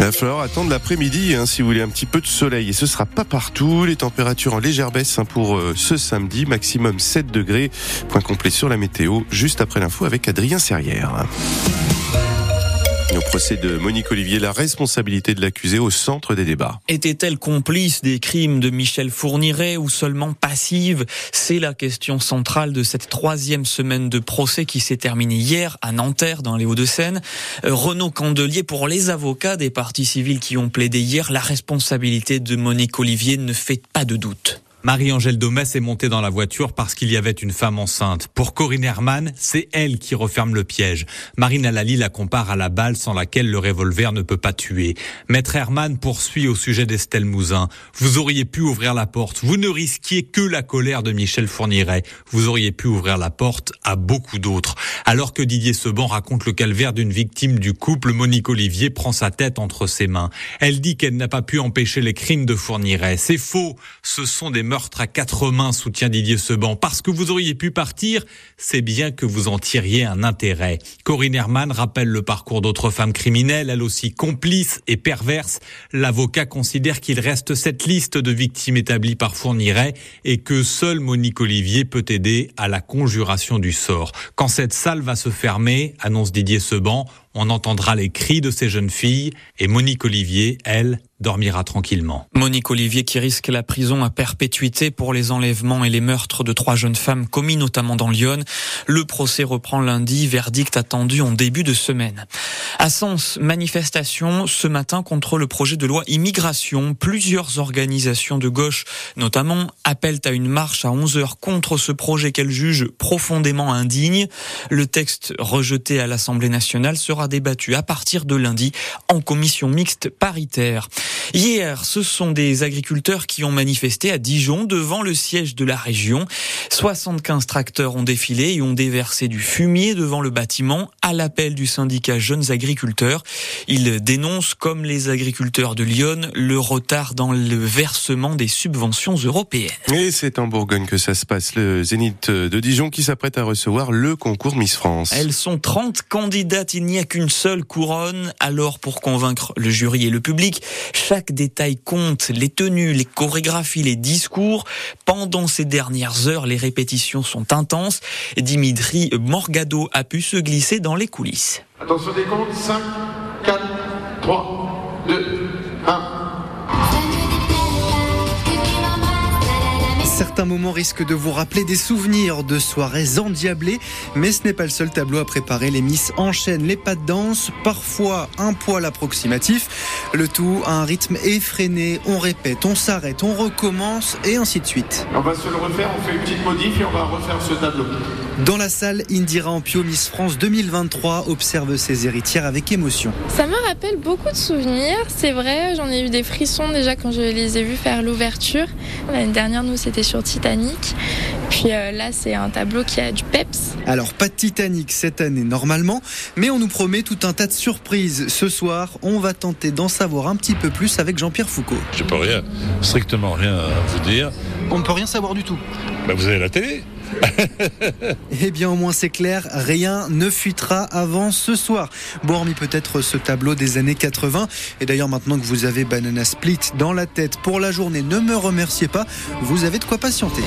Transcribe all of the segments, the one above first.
Il va falloir attendre l'après-midi hein, si vous voulez un petit peu de soleil. Et ce sera pas partout. Les températures en légère baisse hein, pour euh, ce samedi. Maximum 7 degrés. Point complet sur la météo, juste après l'info avec Adrien Serrière. Procès de Monique Olivier, la responsabilité de l'accusé au centre des débats. Était-elle complice des crimes de Michel Fourniret ou seulement passive? C'est la question centrale de cette troisième semaine de procès qui s'est terminée hier à Nanterre dans les Hauts-de-Seine. Euh, Renaud Candelier, pour les avocats des partis civils qui ont plaidé hier, la responsabilité de Monique Olivier ne fait pas de doute. Marie-Angèle Domès est montée dans la voiture parce qu'il y avait une femme enceinte. Pour Corinne Herman, c'est elle qui referme le piège. Marine Alali la compare à la balle sans laquelle le revolver ne peut pas tuer. Maître Herman poursuit au sujet d'Estelle Mouzin. Vous auriez pu ouvrir la porte. Vous ne risquiez que la colère de Michel Fourniret. Vous auriez pu ouvrir la porte à beaucoup d'autres. Alors que Didier Seban raconte le calvaire d'une victime du couple, Monique Olivier prend sa tête entre ses mains. Elle dit qu'elle n'a pas pu empêcher les crimes de Fourniret. C'est faux. Ce sont des meurtre à quatre mains, soutient Didier Seban. Parce que vous auriez pu partir, c'est bien que vous en tiriez un intérêt. Corinne Herman rappelle le parcours d'autres femmes criminelles, elles aussi complices et perverses. L'avocat considère qu'il reste cette liste de victimes établies par Fourniret et que seule Monique Olivier peut aider à la conjuration du sort. Quand cette salle va se fermer, annonce Didier Seban, on entendra les cris de ces jeunes filles et Monique Olivier, elle, dormira tranquillement. Monique Olivier qui risque la prison à perpétuité pour les enlèvements et les meurtres de trois jeunes femmes commis notamment dans Lyon. Le procès reprend lundi, verdict attendu en début de semaine. À Sens, manifestation ce matin contre le projet de loi immigration. Plusieurs organisations de gauche notamment appellent à une marche à 11 heures contre ce projet qu'elles jugent profondément indigne. Le texte rejeté à l'Assemblée nationale sera débattu à partir de lundi en commission mixte paritaire. Hier, ce sont des agriculteurs qui ont manifesté à Dijon devant le siège de la région. 75 tracteurs ont défilé et ont déversé du fumier devant le bâtiment à l'appel du syndicat Jeunes Agriculteurs. Ils dénoncent, comme les agriculteurs de Lyon, le retard dans le versement des subventions européennes. Et c'est en Bourgogne que ça se passe, le Zénith de Dijon qui s'apprête à recevoir le concours Miss France. Elles sont 30 candidates, il n'y a qu'une seule couronne. Alors pour convaincre le jury et le public, chaque détail compte, les tenues, les chorégraphies, les discours. Pendant ces dernières heures, les répétitions sont intenses. Dimitri Morgado a pu se glisser dans les coulisses. Attention des comptes, 5, 4, 3, 2, 1. Certains moments risquent de vous rappeler des souvenirs de soirées endiablées, mais ce n'est pas le seul tableau à préparer. Les Miss enchaînent les pas de danse, parfois un poil approximatif, le tout à un rythme effréné. On répète, on s'arrête, on recommence et ainsi de suite. On va se le refaire, on fait une petite modif et on va refaire ce tableau. Dans la salle, Indira Ampio, Miss France 2023, observe ses héritières avec émotion. Ça me rappelle beaucoup de souvenirs, c'est vrai, j'en ai eu des frissons déjà quand je les ai vus faire l'ouverture. L'année dernière, nous, c'était sur Titanic. Puis euh, là, c'est un tableau qui a du peps. Alors, pas de Titanic cette année normalement, mais on nous promet tout un tas de surprises. Ce soir, on va tenter d'en savoir un petit peu plus avec Jean-Pierre Foucault. Je peux rien, strictement rien à vous dire. On ne peut rien savoir du tout. Bah, vous avez la télé Eh bien, au moins c'est clair, rien ne fuitera avant ce soir. Bon, hormis peut-être ce tableau des années 80. Et d'ailleurs, maintenant que vous avez Banana Split dans la tête pour la journée, ne me remerciez pas, vous avez de quoi patienter.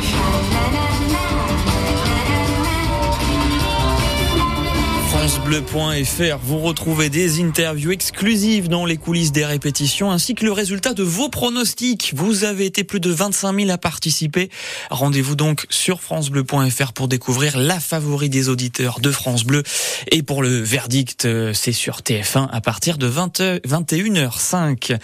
FranceBleu.fr, vous retrouvez des interviews exclusives dans les coulisses des répétitions ainsi que le résultat de vos pronostics. Vous avez été plus de 25 000 à participer. Rendez-vous donc sur FranceBleu.fr pour découvrir la favorite des auditeurs de France Bleu. Et pour le verdict, euh, c'est sur TF1 à partir de 20, 21h05.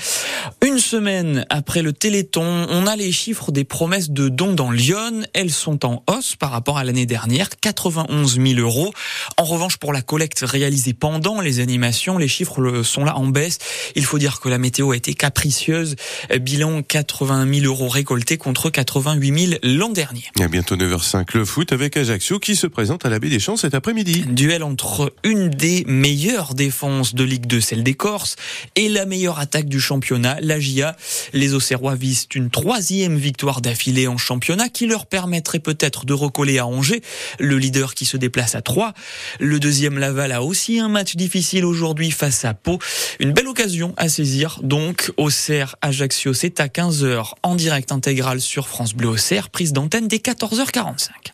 Une semaine après le Téléthon, on a les chiffres des promesses de dons dans Lyon. Elles sont en hausse par rapport à l'année dernière, 91 000 euros. En revanche, pour la collecte direct réalisé pendant les animations, les chiffres sont là en baisse. Il faut dire que la météo a été capricieuse. Bilan 80 000 euros récoltés contre 88 000 l'an dernier. A bientôt 9h05 le foot avec Ajaccio qui se présente à la baie des Champs cet après-midi. Duel entre une des meilleures défenses de Ligue 2, celle des Corses, et la meilleure attaque du championnat, la GIA. Les Auxerrois visent une troisième victoire d'affilée en championnat qui leur permettrait peut-être de recoller à Angers, le leader qui se déplace à 3. Le deuxième Laval a aussi un match difficile aujourd'hui face à Pau. Une belle occasion à saisir donc Auxerre Ajaccio, c'est à 15h en direct intégral sur France Bleu Auxerre, prise d'antenne dès 14h45.